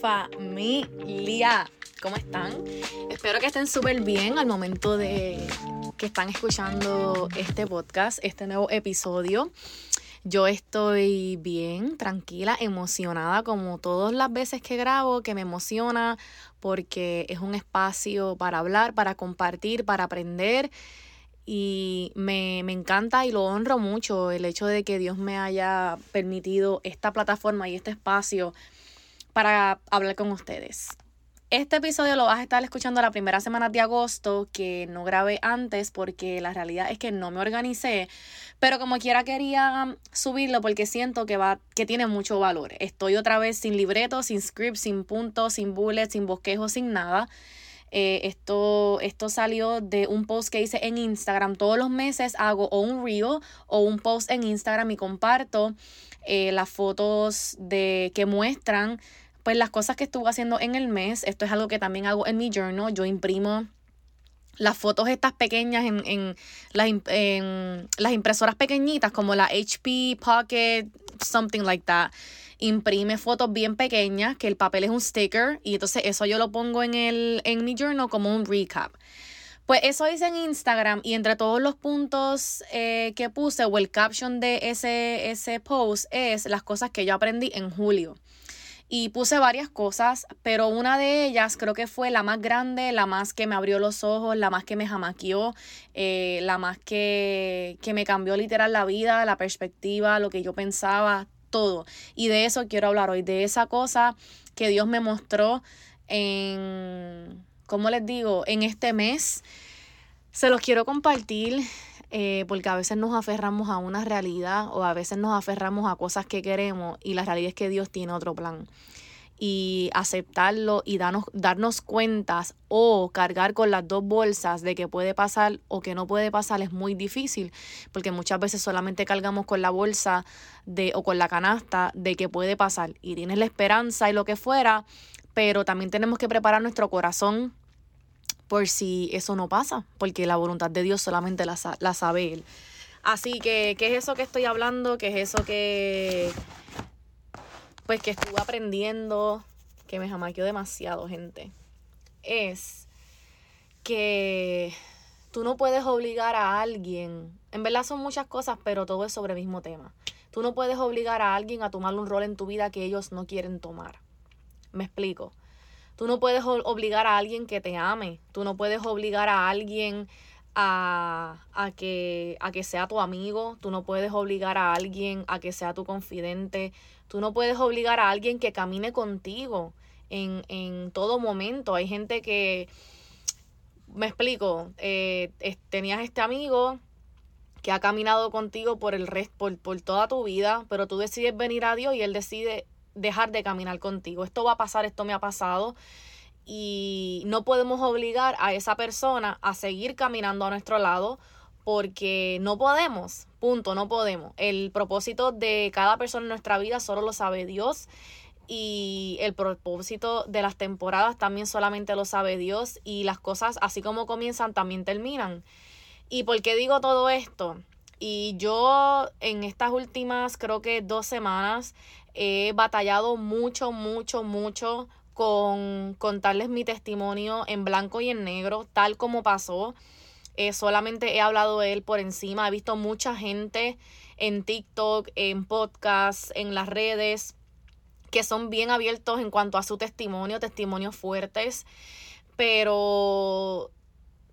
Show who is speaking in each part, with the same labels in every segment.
Speaker 1: familia. ¿Cómo están? Espero que estén súper bien al momento de que están escuchando este podcast, este nuevo episodio. Yo estoy bien, tranquila, emocionada como todas las veces que grabo, que me emociona porque es un espacio para hablar, para compartir, para aprender y me, me, encanta y lo honro mucho el hecho de que Dios me haya permitido esta plataforma y este espacio para hablar con ustedes. Este episodio lo vas a estar escuchando la primera semana de agosto, que no grabé antes porque la realidad es que no me organicé, pero como quiera quería subirlo porque siento que va que tiene mucho valor. Estoy otra vez sin libreto, sin script, sin puntos, sin bullets, sin bosquejo, sin nada. Eh, esto, esto salió de un post que hice en Instagram. Todos los meses hago o un reel o un post en Instagram y comparto eh, las fotos de que muestran pues las cosas que estuve haciendo en el mes. Esto es algo que también hago en mi journal. Yo imprimo las fotos estas pequeñas en, en, las, en las impresoras pequeñitas como la HP Pocket, something like that imprime fotos bien pequeñas, que el papel es un sticker, y entonces eso yo lo pongo en, el, en mi journal como un recap. Pues eso hice en Instagram y entre todos los puntos eh, que puse o el caption de ese, ese post es las cosas que yo aprendí en julio. Y puse varias cosas, pero una de ellas creo que fue la más grande, la más que me abrió los ojos, la más que me jamaqueó, eh, la más que, que me cambió literal la vida, la perspectiva, lo que yo pensaba, todo. Y de eso quiero hablar hoy, de esa cosa que Dios me mostró en, ¿cómo les digo? En este mes. Se los quiero compartir eh, porque a veces nos aferramos a una realidad o a veces nos aferramos a cosas que queremos y la realidad es que Dios tiene otro plan. Y aceptarlo y darnos, darnos cuentas o cargar con las dos bolsas de que puede pasar o que no puede pasar es muy difícil porque muchas veces solamente cargamos con la bolsa de o con la canasta de que puede pasar. Y tienes la esperanza y lo que fuera pero también tenemos que preparar nuestro corazón por si eso no pasa porque la voluntad de Dios solamente la, la sabe Él así que ¿qué es eso que estoy hablando? ¿qué es eso que pues que estuve aprendiendo, que me jamaqueó demasiado, gente, es que tú no puedes obligar a alguien, en verdad son muchas cosas, pero todo es sobre el mismo tema. Tú no puedes obligar a alguien a tomar un rol en tu vida que ellos no quieren tomar. Me explico. Tú no puedes obligar a alguien que te ame. Tú no puedes obligar a alguien a, a, que, a que sea tu amigo. Tú no puedes obligar a alguien a que sea tu confidente. Tú no puedes obligar a alguien que camine contigo en, en todo momento. Hay gente que, me explico, eh, tenías este amigo que ha caminado contigo por el resto, por, por toda tu vida, pero tú decides venir a Dios y Él decide dejar de caminar contigo. Esto va a pasar, esto me ha pasado y no podemos obligar a esa persona a seguir caminando a nuestro lado porque no podemos, punto, no podemos. El propósito de cada persona en nuestra vida solo lo sabe Dios y el propósito de las temporadas también solamente lo sabe Dios y las cosas así como comienzan también terminan. ¿Y por qué digo todo esto? Y yo en estas últimas creo que dos semanas he batallado mucho, mucho, mucho con contarles mi testimonio en blanco y en negro, tal como pasó. Eh, solamente he hablado de él por encima. He visto mucha gente en TikTok, en podcasts, en las redes, que son bien abiertos en cuanto a su testimonio, testimonios fuertes. Pero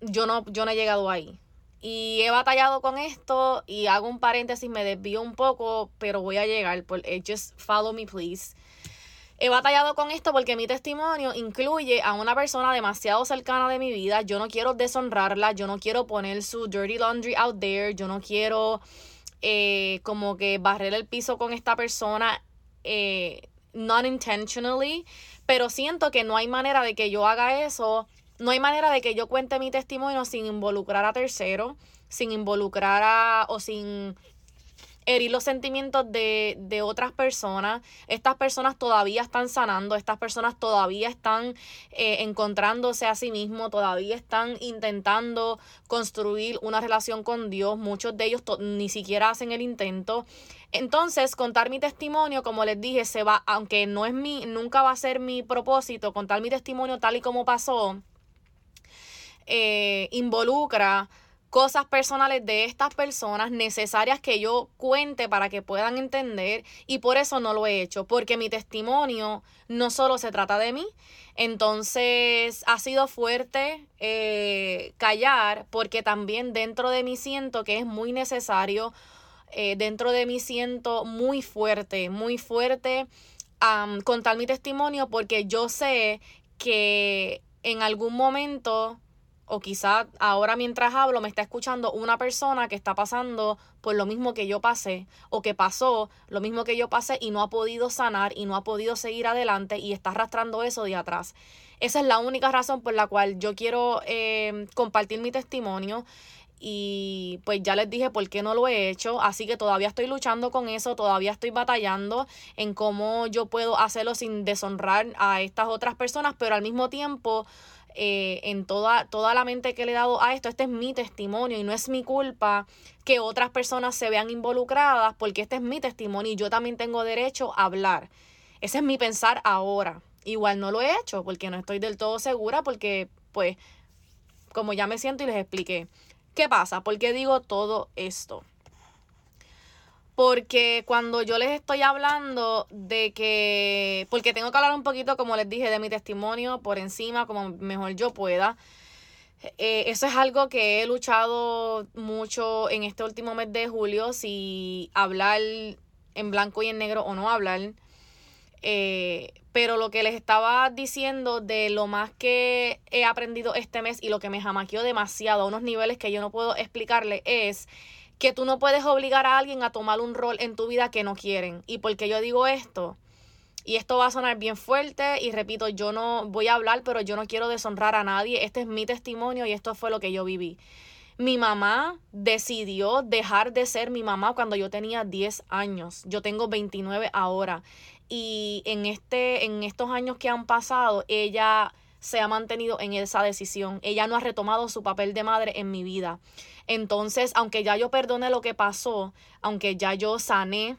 Speaker 1: yo no, yo no he llegado ahí. Y he batallado con esto y hago un paréntesis, me desvío un poco, pero voy a llegar. Por, eh, just follow me, please. He batallado con esto porque mi testimonio incluye a una persona demasiado cercana de mi vida. Yo no quiero deshonrarla, yo no quiero poner su dirty laundry out there, yo no quiero eh, como que barrer el piso con esta persona eh, non intentionally, pero siento que no hay manera de que yo haga eso, no hay manera de que yo cuente mi testimonio sin involucrar a terceros, sin involucrar a o sin herir los sentimientos de, de, otras personas. Estas personas todavía están sanando, estas personas todavía están eh, encontrándose a sí mismos, todavía están intentando construir una relación con Dios. Muchos de ellos ni siquiera hacen el intento. Entonces, contar mi testimonio, como les dije, se va, aunque no es mi, nunca va a ser mi propósito, contar mi testimonio tal y como pasó, eh, involucra cosas personales de estas personas necesarias que yo cuente para que puedan entender y por eso no lo he hecho, porque mi testimonio no solo se trata de mí, entonces ha sido fuerte eh, callar porque también dentro de mí siento que es muy necesario, eh, dentro de mí siento muy fuerte, muy fuerte contar mi testimonio porque yo sé que en algún momento o quizá ahora mientras hablo me está escuchando una persona que está pasando por lo mismo que yo pasé o que pasó lo mismo que yo pasé y no ha podido sanar y no ha podido seguir adelante y está arrastrando eso de atrás. Esa es la única razón por la cual yo quiero eh, compartir mi testimonio y pues ya les dije por qué no lo he hecho, así que todavía estoy luchando con eso, todavía estoy batallando en cómo yo puedo hacerlo sin deshonrar a estas otras personas, pero al mismo tiempo eh, en toda, toda la mente que le he dado a esto, este es mi testimonio y no es mi culpa que otras personas se vean involucradas porque este es mi testimonio y yo también tengo derecho a hablar. Ese es mi pensar ahora. Igual no lo he hecho porque no estoy del todo segura porque pues como ya me siento y les expliqué. ¿Qué pasa? ¿Por qué digo todo esto? Porque cuando yo les estoy hablando de que, porque tengo que hablar un poquito, como les dije, de mi testimonio por encima, como mejor yo pueda. Eh, eso es algo que he luchado mucho en este último mes de julio, si hablar en blanco y en negro o no hablar. Eh, pero lo que les estaba diciendo de lo más que he aprendido este mes y lo que me jamaqueó demasiado a unos niveles que yo no puedo explicarle es que tú no puedes obligar a alguien a tomar un rol en tu vida que no quieren. Y porque yo digo esto, y esto va a sonar bien fuerte, y repito, yo no voy a hablar, pero yo no quiero deshonrar a nadie. Este es mi testimonio y esto fue lo que yo viví. Mi mamá decidió dejar de ser mi mamá cuando yo tenía 10 años. Yo tengo 29 ahora. Y en, este, en estos años que han pasado, ella se ha mantenido en esa decisión. Ella no ha retomado su papel de madre en mi vida. Entonces, aunque ya yo perdone lo que pasó, aunque ya yo sané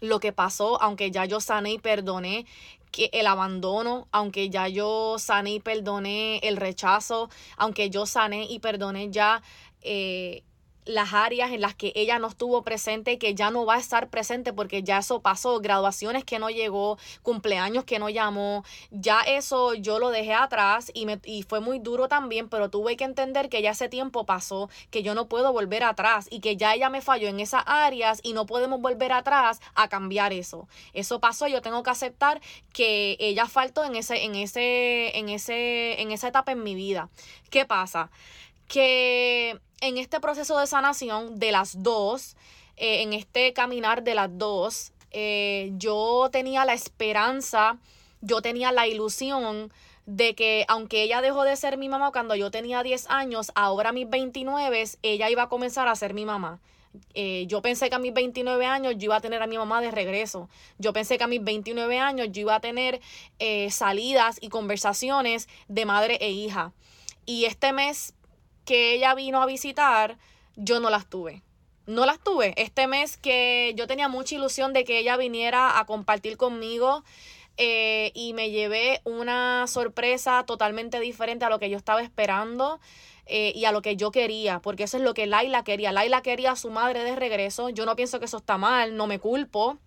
Speaker 1: lo que pasó, aunque ya yo sané y perdoné que el abandono, aunque ya yo sané y perdoné el rechazo, aunque yo sané y perdoné ya eh, las áreas en las que ella no estuvo presente y que ya no va a estar presente porque ya eso pasó, graduaciones que no llegó, cumpleaños que no llamó, ya eso yo lo dejé atrás y, me, y fue muy duro también, pero tuve que entender que ya ese tiempo pasó, que yo no puedo volver atrás y que ya ella me falló en esas áreas y no podemos volver atrás a cambiar eso. Eso pasó, yo tengo que aceptar que ella faltó en ese en ese en ese en esa etapa en mi vida. ¿Qué pasa? Que en este proceso de sanación de las dos, eh, en este caminar de las dos, eh, yo tenía la esperanza, yo tenía la ilusión de que aunque ella dejó de ser mi mamá cuando yo tenía 10 años, ahora a mis 29, ella iba a comenzar a ser mi mamá. Eh, yo pensé que a mis 29 años yo iba a tener a mi mamá de regreso. Yo pensé que a mis 29 años yo iba a tener salidas y conversaciones de madre e hija. Y este mes que ella vino a visitar, yo no las tuve. No las tuve. Este mes que yo tenía mucha ilusión de que ella viniera a compartir conmigo eh, y me llevé una sorpresa totalmente diferente a lo que yo estaba esperando. Eh, y a lo que yo quería, porque eso es lo que Laila quería. Laila quería a su madre de regreso. Yo no pienso que eso está mal, no me culpo.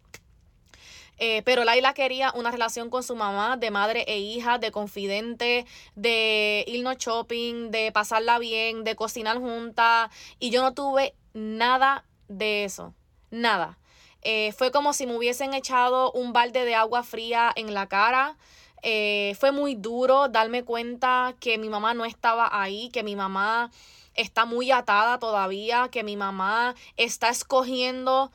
Speaker 1: Eh, pero Laila quería una relación con su mamá de madre e hija, de confidente, de irnos shopping, de pasarla bien, de cocinar juntas. Y yo no tuve nada de eso. Nada. Eh, fue como si me hubiesen echado un balde de agua fría en la cara. Eh, fue muy duro darme cuenta que mi mamá no estaba ahí, que mi mamá está muy atada todavía, que mi mamá está escogiendo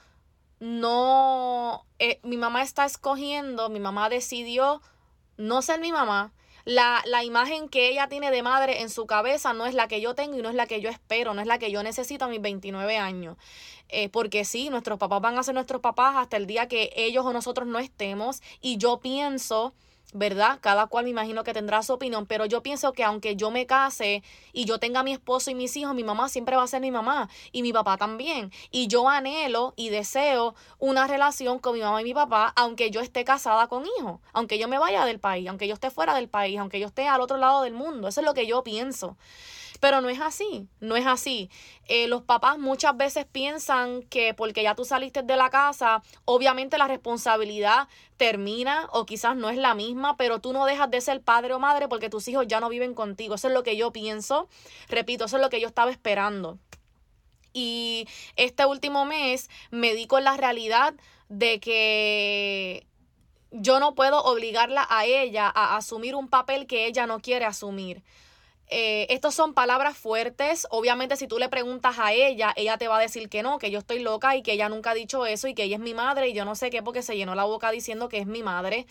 Speaker 1: no, eh, mi mamá está escogiendo, mi mamá decidió no ser mi mamá. La, la, imagen que ella tiene de madre en su cabeza no es la que yo tengo y no es la que yo espero, no es la que yo necesito a mis 29 años. Eh, porque sí, nuestros papás van a ser nuestros papás hasta el día que ellos o nosotros no estemos. Y yo pienso ¿verdad? Cada cual me imagino que tendrá su opinión, pero yo pienso que aunque yo me case y yo tenga a mi esposo y mis hijos, mi mamá siempre va a ser mi mamá y mi papá también. Y yo anhelo y deseo una relación con mi mamá y mi papá, aunque yo esté casada con hijos, aunque yo me vaya del país, aunque yo esté fuera del país, aunque yo esté al otro lado del mundo. Eso es lo que yo pienso. Pero no es así, no es así. Eh, los papás muchas veces piensan que porque ya tú saliste de la casa, obviamente la responsabilidad termina o quizás no es la misma, pero tú no dejas de ser padre o madre porque tus hijos ya no viven contigo. Eso es lo que yo pienso. Repito, eso es lo que yo estaba esperando. Y este último mes me di con la realidad de que yo no puedo obligarla a ella a asumir un papel que ella no quiere asumir. Eh, estos son palabras fuertes. Obviamente, si tú le preguntas a ella, ella te va a decir que no, que yo estoy loca y que ella nunca ha dicho eso y que ella es mi madre y yo no sé qué porque se llenó la boca diciendo que es mi madre.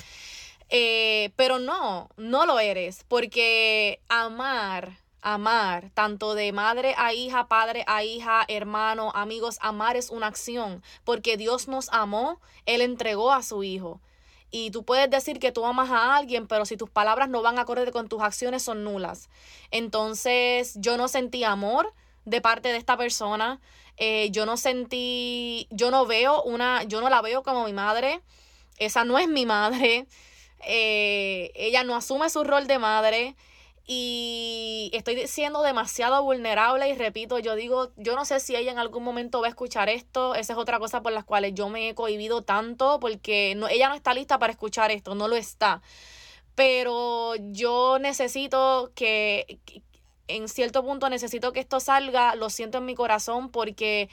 Speaker 1: Eh, pero no, no lo eres, porque amar, amar, tanto de madre a hija, padre a hija, hermano, amigos, amar es una acción, porque Dios nos amó, Él entregó a su hijo. Y tú puedes decir que tú amas a alguien, pero si tus palabras no van acorde con tus acciones, son nulas. Entonces, yo no sentí amor de parte de esta persona. Eh, yo no sentí, yo no veo una, yo no la veo como mi madre. Esa no es mi madre. Eh, ella no asume su rol de madre y estoy siendo demasiado vulnerable y repito, yo digo, yo no sé si ella en algún momento va a escuchar esto, esa es otra cosa por las cuales yo me he cohibido tanto porque no, ella no está lista para escuchar esto, no lo está. Pero yo necesito que, en cierto punto necesito que esto salga, lo siento en mi corazón porque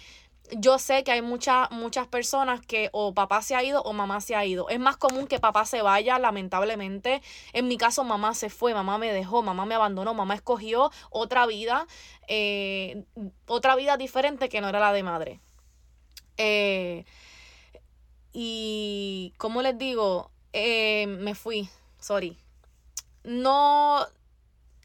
Speaker 1: yo sé que hay muchas muchas personas que o papá se ha ido o mamá se ha ido. Es más común que papá se vaya, lamentablemente. En mi caso, mamá se fue, mamá me dejó, mamá me abandonó, mamá escogió otra vida, eh, otra vida diferente que no era la de madre. Eh, y, como les digo, eh, me fui, sorry. No,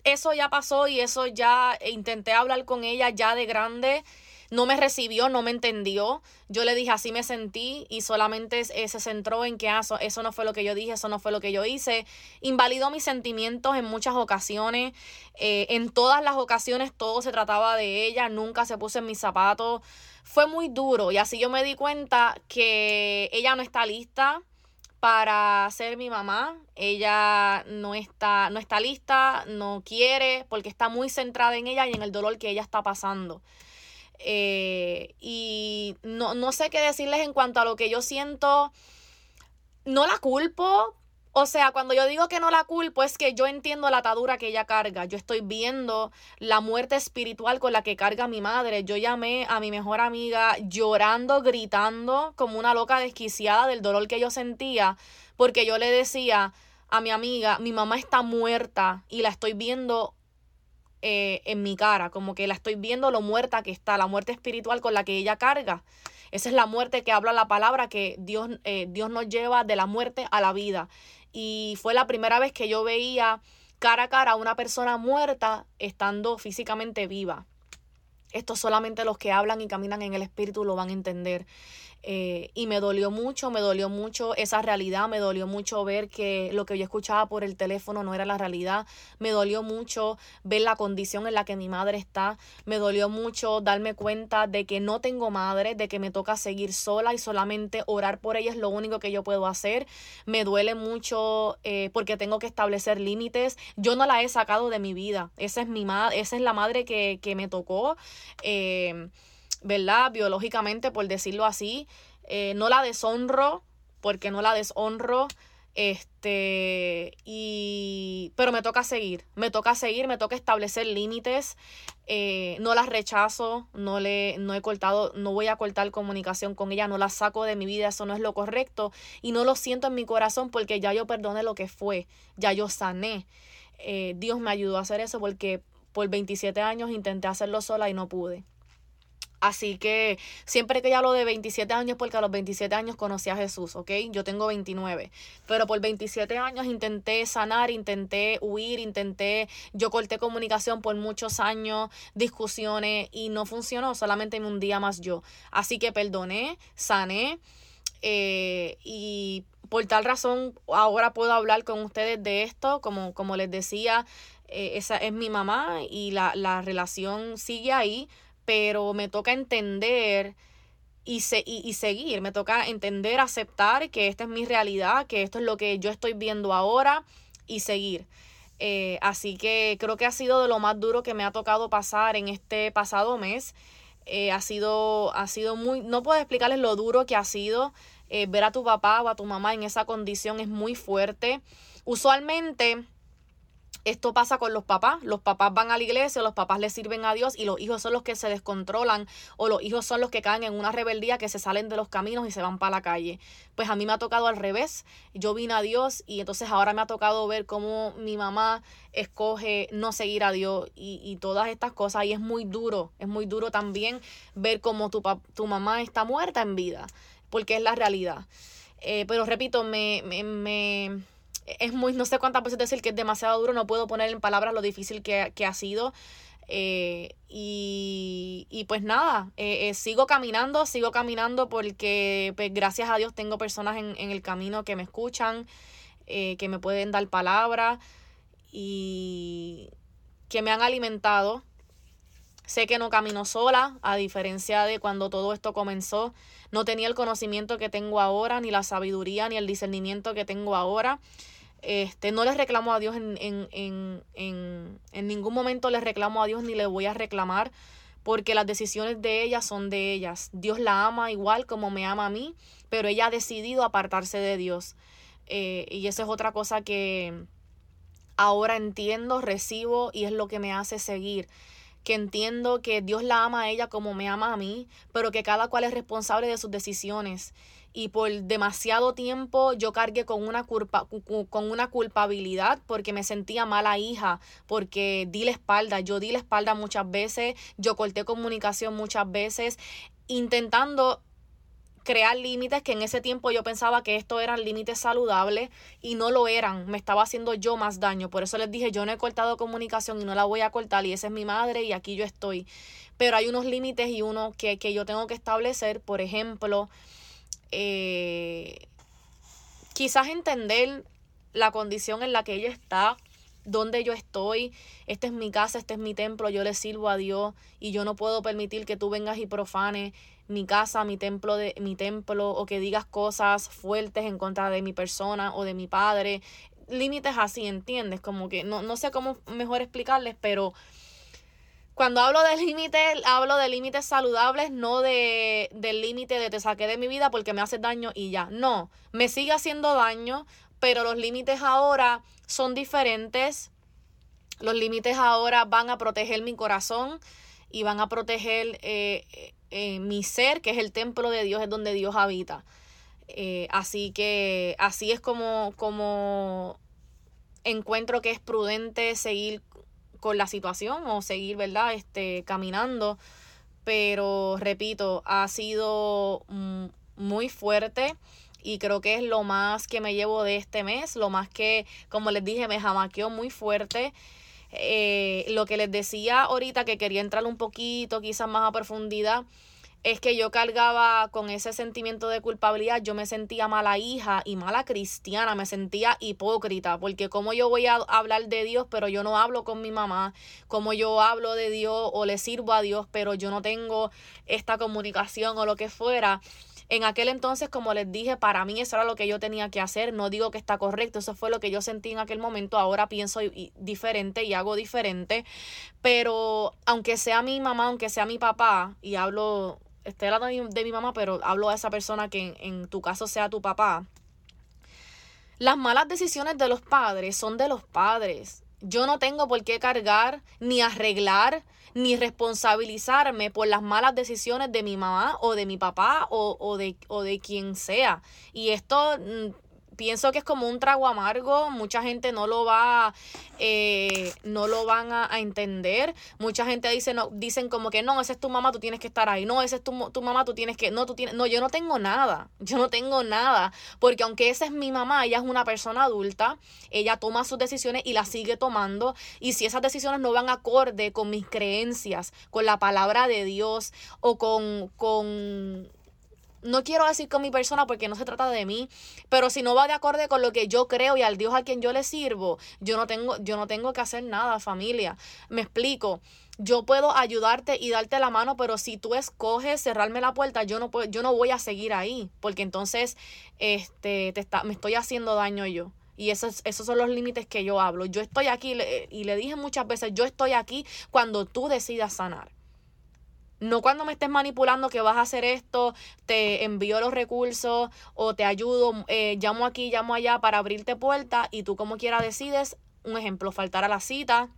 Speaker 1: eso ya pasó y eso ya intenté hablar con ella ya de grande no me recibió, no me entendió. Yo le dije así me sentí y solamente eh, se centró en que ah, eso, no fue lo que yo dije, eso no fue lo que yo hice. Invalidó mis sentimientos en muchas ocasiones. Eh, en todas las ocasiones todo se trataba de ella, nunca se puso en mis zapatos. Fue muy duro y así yo me di cuenta que ella no está lista para ser mi mamá. Ella no está, no está lista, no quiere, porque está muy centrada en ella y en el dolor que ella está pasando. Eh, y no, no sé qué decirles en cuanto a lo que yo siento. No la culpo, o sea, cuando yo digo que no la culpo es que yo entiendo la atadura que ella carga. Yo estoy viendo la muerte espiritual con la que carga mi madre. Yo llamé a mi mejor amiga llorando, gritando como una loca desquiciada del dolor que yo sentía porque yo le decía a mi amiga, mi mamá está muerta y la estoy viendo eh, en mi cara, como que la estoy viendo lo muerta que está, la muerte espiritual con la que ella carga. Esa es la muerte que habla la palabra, que Dios, eh, Dios nos lleva de la muerte a la vida. Y fue la primera vez que yo veía cara a cara a una persona muerta estando físicamente viva. Esto solamente los que hablan y caminan en el espíritu lo van a entender. Eh, y me dolió mucho, me dolió mucho esa realidad, me dolió mucho ver que lo que yo escuchaba por el teléfono no era la realidad, me dolió mucho ver la condición en la que mi madre está, me dolió mucho darme cuenta de que no tengo madre, de que me toca seguir sola y solamente orar por ella es lo único que yo puedo hacer, me duele mucho eh, porque tengo que establecer límites, yo no la he sacado de mi vida, esa es mi madre, esa es la madre que, que me tocó. Eh, ¿verdad? Biológicamente, por decirlo así. Eh, no la deshonro, porque no la deshonro. Este, y, pero me toca seguir, me toca seguir, me toca establecer límites, eh, no las rechazo, no le, no he cortado, no voy a cortar comunicación con ella, no la saco de mi vida, eso no es lo correcto y no lo siento en mi corazón porque ya yo perdoné lo que fue, ya yo sané. Eh, Dios me ayudó a hacer eso porque por 27 años intenté hacerlo sola y no pude. Así que siempre que ella hablo de 27 años, porque a los 27 años conocí a Jesús, ¿ok? Yo tengo 29, pero por 27 años intenté sanar, intenté huir, intenté, yo corté comunicación por muchos años, discusiones y no funcionó, solamente un día más yo. Así que perdoné, sané Eh, y por tal razón ahora puedo hablar con ustedes de esto, como, como les decía, eh, esa es mi mamá y la, la, relación sigue ahí, pero me toca entender y, se, y, seguir, me toca entender, aceptar que esta es mi realidad, que esto es lo que yo estoy viendo ahora y seguir. Eh, así que creo que ha sido de lo más duro que me ha tocado pasar en este pasado mes. Eh, ha, sido, ha sido muy, no puedo explicarles lo duro que ha sido. Eh, ver a tu papá o a tu mamá en esa condición es muy fuerte. Usualmente esto pasa con los papás. Los papás van a la iglesia, los papás le sirven a Dios y los hijos son los que se descontrolan o los hijos son los que caen en una rebeldía que se salen de los caminos y se van para la calle. Pues a mí me ha tocado al revés. Yo vine a Dios y entonces ahora me ha tocado ver cómo mi mamá escoge no seguir a Dios y, y todas estas cosas. Y es muy duro, es muy duro también ver cómo tu, tu mamá está muerta en vida, porque es la realidad. Eh, pero repito, me, me, me es muy, no sé cuántas veces decir que es demasiado duro, no puedo poner en palabras lo difícil que, ha sido. Eh, y, y, pues nada, eh, eh, sigo caminando, sigo caminando porque pues, gracias a Dios tengo personas en, en el camino que me escuchan, que me pueden dar palabras y que me han alimentado. Sé que no camino sola, a diferencia de cuando todo esto comenzó. No tenía el conocimiento que tengo ahora, ni la sabiduría, ni el discernimiento que tengo ahora. Este, no les reclamo a Dios en, en, en, en, en ningún momento les reclamo a Dios ni le voy a reclamar porque las decisiones de ella son de ellas. Dios la ama igual como me ama a mí, pero ella ha decidido apartarse de Dios. Eh, y eso es otra cosa que ahora entiendo, recibo y es lo que me hace seguir que entiendo que Dios la ama a ella como me ama a mí, pero que cada cual es responsable de sus decisiones. Y por demasiado tiempo yo cargué con una, culpa, con una culpabilidad porque me sentía mala hija, porque di la espalda, yo di la espalda muchas veces, yo corté comunicación muchas veces, intentando crear límites que en ese tiempo yo pensaba que estos eran límites saludables y no lo eran, me estaba haciendo yo más daño, por eso les dije yo no he cortado comunicación y no la voy a cortar y esa es mi madre y aquí yo estoy, pero hay unos límites y uno que, que yo tengo que establecer, por ejemplo, eh, quizás entender la condición en la que ella está, donde yo estoy, esta es mi casa, este es mi templo, yo le sirvo a Dios y yo no puedo permitir que tú vengas y profanes mi casa, mi templo de mi templo o que digas cosas fuertes en contra de mi persona o de mi padre, límites así, ¿entiendes? Como que no, no sé cómo mejor explicarles, pero cuando hablo de límites, hablo de límites saludables, no de del límite de te saqué de mi vida porque me hace daño y ya. No, me sigue haciendo daño, pero los límites ahora son diferentes. Los límites ahora van a proteger mi corazón y van a proteger eh, eh, mi ser, que es el templo de Dios, es donde Dios habita. Eh, así que así es como, como encuentro que es prudente seguir con la situación o seguir, ¿verdad? Este, caminando. Pero repito, ha sido mm, muy fuerte y creo que es lo más que me llevo de este mes, lo más que, como les dije, me jamaqueó muy fuerte. Eh, lo que les decía ahorita que quería entrar un poquito, quizás más a profundidad, es que yo cargaba con ese sentimiento de culpabilidad, yo me sentía mala hija y mala cristiana, me sentía hipócrita, porque como yo voy a hablar de Dios, pero yo no hablo con mi mamá, como yo hablo de Dios o le sirvo a Dios, pero yo no tengo esta comunicación o lo que fuera. En aquel entonces, como les dije, para mí eso era lo que yo tenía que hacer. No digo que está correcto, eso fue lo que yo sentí en aquel momento. Ahora pienso diferente y hago diferente. Pero aunque sea mi mamá, aunque sea mi papá, y hablo estoy hablando de mi, mamá, pero hablo a esa persona que en, tu caso sea tu papá. Las malas decisiones de los padres son de los padres. Yo no tengo por qué cargar, ni arreglar, ni responsabilizarme por las malas decisiones de mi mamá o de mi papá o, o, de, o de quien sea. Y esto mm, pienso que es como un trago amargo, mucha gente no lo va, eh, no lo van a, entender, mucha gente dice, no, dicen como que no, esa es tu mamá, tú tienes que estar ahí, no, esa es tu, mamá, tú tienes que, no, tú tienes, no, yo no tengo nada, yo no tengo nada, porque aunque esa es mi mamá, ella es una persona adulta, ella toma sus decisiones y las sigue tomando, y si esas decisiones no van acorde con mis creencias, con la palabra de Dios o con, con no quiero decir con mi persona porque no se trata de mí, pero si no va de acorde con lo que yo creo y al Dios a quien yo le sirvo, yo no tengo, yo no tengo que hacer nada, familia. Me explico. Yo puedo ayudarte y darte la mano, pero si tú escoges cerrarme la puerta, yo no puedo, yo no voy a seguir ahí, porque entonces este, te está, me estoy haciendo daño yo. Y esos, esos son los límites que yo hablo. Yo estoy aquí, y le dije muchas veces, yo estoy aquí cuando tú decidas sanar. No cuando me estés manipulando que vas a hacer esto, te envío los recursos o te ayudo, eh, llamo aquí, llamo allá para abrirte puertas y tú como quiera decides, un ejemplo, faltar a la cita.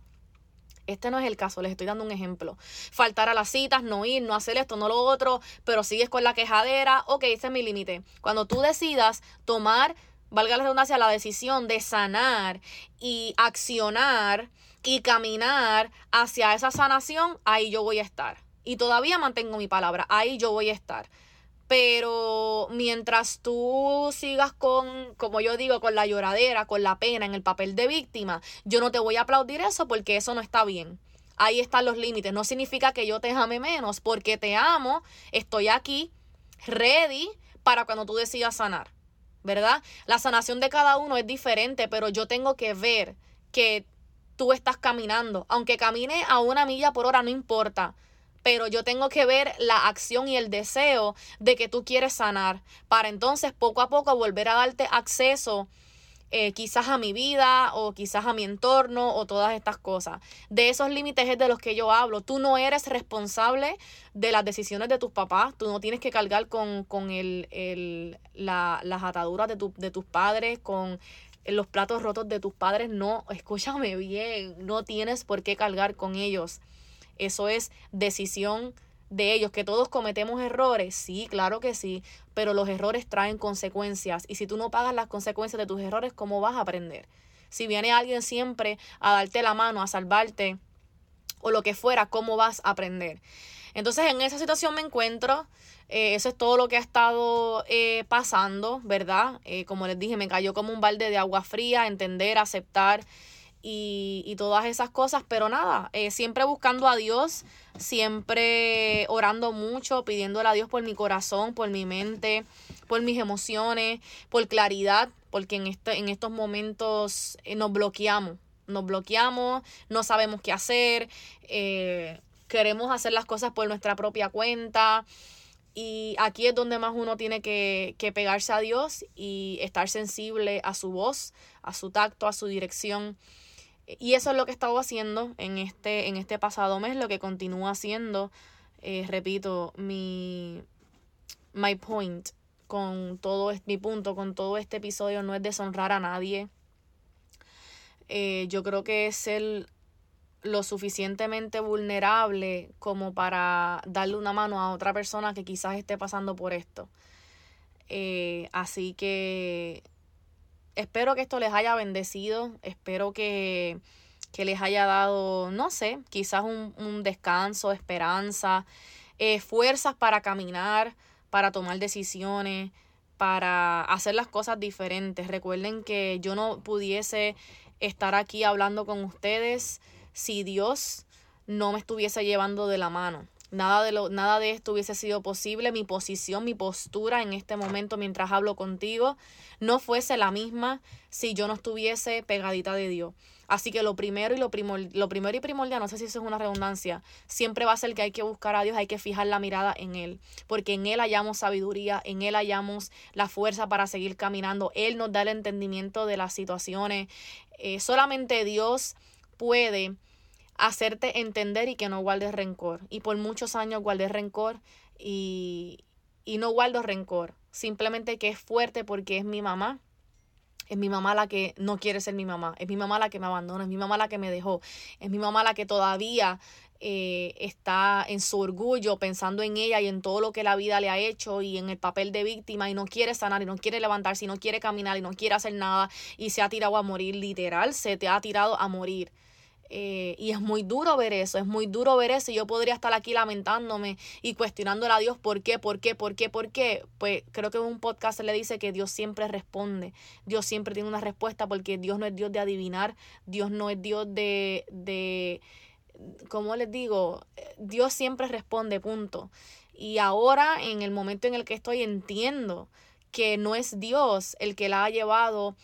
Speaker 1: Este no es el caso, les estoy dando un ejemplo. Faltar a las citas, no ir, no hacer esto, no lo otro, pero sigues con la quejadera. Ok, ese es mi límite. Cuando tú decidas tomar, valga la redundancia, la decisión de sanar y accionar y caminar hacia esa sanación, ahí yo voy a estar y todavía mantengo mi palabra, ahí yo voy a estar. Pero mientras tú sigas con, como yo digo, con la lloradera, con la pena, en el papel de víctima, yo no te voy a aplaudir eso porque eso no está bien. Ahí están los límites. No significa que yo te ame menos, porque te amo, estoy aquí, ready para cuando tú decidas sanar. ¿Verdad? La sanación de cada uno es diferente, pero yo tengo que ver que tú estás caminando. Aunque camine a una milla por hora, no importa pero yo tengo que ver la acción y el deseo de que tú quieres sanar, para entonces poco a poco volver a darte acceso eh, quizás a mi vida o quizás a mi entorno o todas estas cosas. De esos límites es de los que yo hablo. Tú no eres responsable de las decisiones de tus papás, tú no tienes que cargar con, con el, el, la, las ataduras de, tu, de tus padres, con los platos rotos de tus padres. No, escúchame bien, no tienes por qué cargar con ellos. Eso es decisión de ellos, que todos cometemos errores, sí, claro que sí, pero los errores traen consecuencias y si tú no pagas las consecuencias de tus errores, ¿cómo vas a aprender? Si viene alguien siempre a darte la mano, a salvarte o lo que fuera, ¿cómo vas a aprender? Entonces en esa situación me encuentro, eh, eso es todo lo que ha estado eh, pasando, ¿verdad? Eh, como les dije, me cayó como un balde de agua fría, entender, aceptar y, todas esas cosas, pero nada, eh, siempre buscando a Dios, siempre orando mucho, pidiéndole a Dios por mi corazón, por mi mente, por mis emociones, por claridad, porque en, este, en estos momentos eh, nos bloqueamos, nos bloqueamos, no sabemos qué hacer, eh, queremos hacer las cosas por nuestra propia cuenta. Y aquí es donde más uno tiene que, que pegarse a Dios y estar sensible a su voz, a su tacto, a su dirección. Y eso es lo que he estado haciendo en este, en este pasado mes, lo que continúo haciendo. Eh, repito, mi my point con todo este, mi punto con todo este episodio no es deshonrar a nadie. Eh, yo creo que es ser lo suficientemente vulnerable como para darle una mano a otra persona que quizás esté pasando por esto. Eh, así que espero que esto les haya bendecido, espero que, les haya dado, no sé, quizás un, un descanso, esperanza, eh, fuerzas para caminar, para tomar decisiones, para hacer las cosas diferentes. Recuerden que yo no pudiese estar aquí hablando con ustedes si Dios no me estuviese llevando de la mano. Nada de, lo, nada de esto hubiese sido posible. Mi posición, mi postura en este momento mientras hablo contigo no fuese la misma si yo no estuviese pegadita de Dios. Así que lo primero y lo, primor, lo primero y primordial, no sé si eso es una redundancia, siempre va a ser que hay que buscar a Dios, hay que fijar la mirada en Él, porque en Él hallamos sabiduría, en Él hallamos la fuerza para seguir caminando, Él nos da el entendimiento de las situaciones. Eh, solamente Dios puede hacerte entender y que no guardes rencor. Y por muchos años guardé rencor y, y no guardo rencor. Simplemente que es fuerte porque es mi mamá. Es mi mamá la que no quiere ser mi mamá. Es mi mamá la que me abandona. Es mi mamá la que me dejó. Es mi mamá la que todavía eh, está en su orgullo pensando en ella y en todo lo que la vida le ha hecho y en el papel de víctima y no quiere sanar y no quiere levantarse y no quiere caminar y no quiere hacer nada y se ha tirado a morir. Literal, se te ha tirado a morir. Eh, y es muy duro ver eso, es muy duro ver eso. Y yo podría estar aquí lamentándome y cuestionándole a Dios por qué, por qué, por qué, por qué. Pues creo que en un podcast se le dice que Dios siempre responde. Dios siempre tiene una respuesta porque Dios no es Dios de adivinar, Dios no es Dios de, de como les digo, Dios siempre responde, punto. Y ahora, en el momento en el que estoy, entiendo que no es Dios el que la ha llevado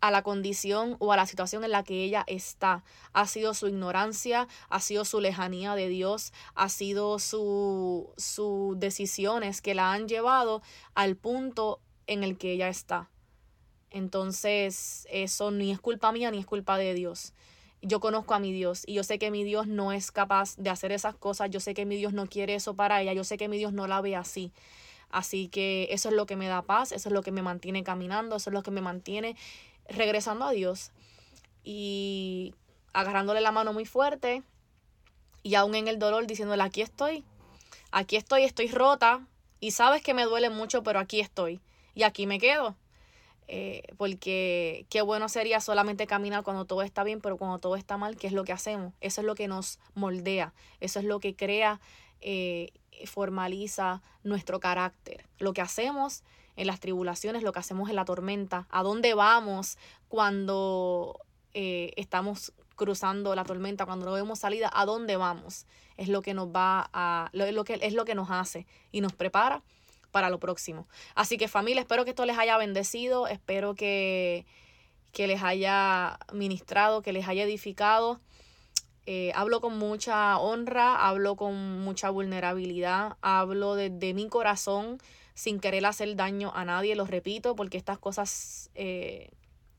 Speaker 1: a la condición o a la situación en la que ella está. Ha sido su ignorancia, ha sido su lejanía de Dios, ha sido sus su decisiones que la han llevado al punto en el que ella está. Entonces, eso ni es culpa mía ni es culpa de Dios. Yo conozco a mi Dios y yo sé que mi Dios no es capaz de hacer esas cosas, yo sé que mi Dios no quiere eso para ella, yo sé que mi Dios no la ve así. Así que eso es lo que me da paz, eso es lo que me mantiene caminando, eso es lo que me mantiene regresando a Dios y agarrándole la mano muy fuerte y aún en el dolor diciéndole aquí estoy, aquí estoy, estoy rota y sabes que me duele mucho, pero aquí estoy y aquí me quedo. Eh, porque qué bueno sería solamente caminar cuando todo está bien, pero cuando todo está mal, ¿qué es lo que hacemos? Eso es lo que nos moldea, eso es lo que crea, eh, formaliza nuestro carácter. Lo que hacemos en las tribulaciones, lo que hacemos en la tormenta, a dónde vamos cuando eh, estamos cruzando la tormenta, cuando no vemos salida, a dónde vamos. Es lo que nos va a, lo, que, es lo que nos hace y nos prepara para lo próximo. Así que familia, espero que esto les haya bendecido, espero que, que les haya ministrado, que les haya edificado. Eh, hablo con mucha honra, hablo con mucha vulnerabilidad, hablo desde mi corazón sin querer hacer daño a nadie, lo repito, porque estas cosas eh,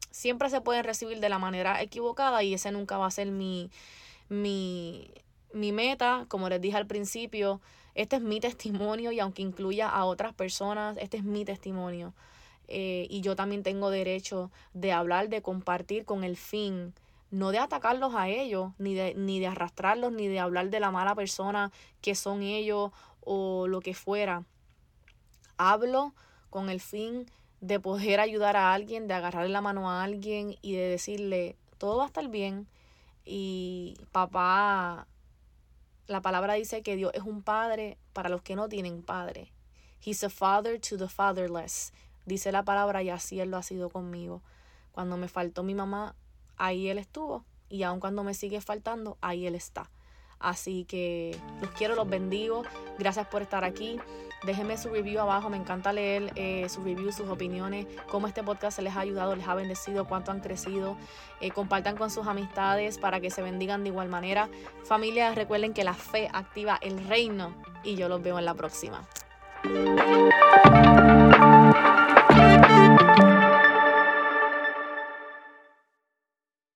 Speaker 1: siempre se pueden recibir de la manera equivocada y ese nunca va a ser mi, mi, mi meta, como les dije al principio, este es mi testimonio y aunque incluya a otras personas, este es mi testimonio. Eh, y yo también tengo derecho de hablar, de compartir con el fin, no de atacarlos a ellos, ni de, ni de arrastrarlos, ni de hablar de la mala persona que son ellos o lo que fuera hablo con el fin de poder ayudar a alguien, de agarrarle la mano a alguien y de decirle, todo va a estar bien. Y papá, la palabra dice que Dios es un padre para los que no tienen padre. He's a father to the fatherless. Dice la palabra y así Él lo ha sido conmigo. Cuando me faltó mi mamá, ahí Él estuvo. Y aun cuando me sigue faltando, ahí Él está. Así que los quiero, los bendigo. Gracias por estar aquí. Déjenme su review abajo, me encanta leer eh, sus reviews, sus opiniones, cómo este podcast se les ha ayudado, les ha bendecido, cuánto han crecido. Eh, compartan con sus amistades para que se bendigan de igual manera. Familia, recuerden que la fe activa el reino y yo los veo en la próxima.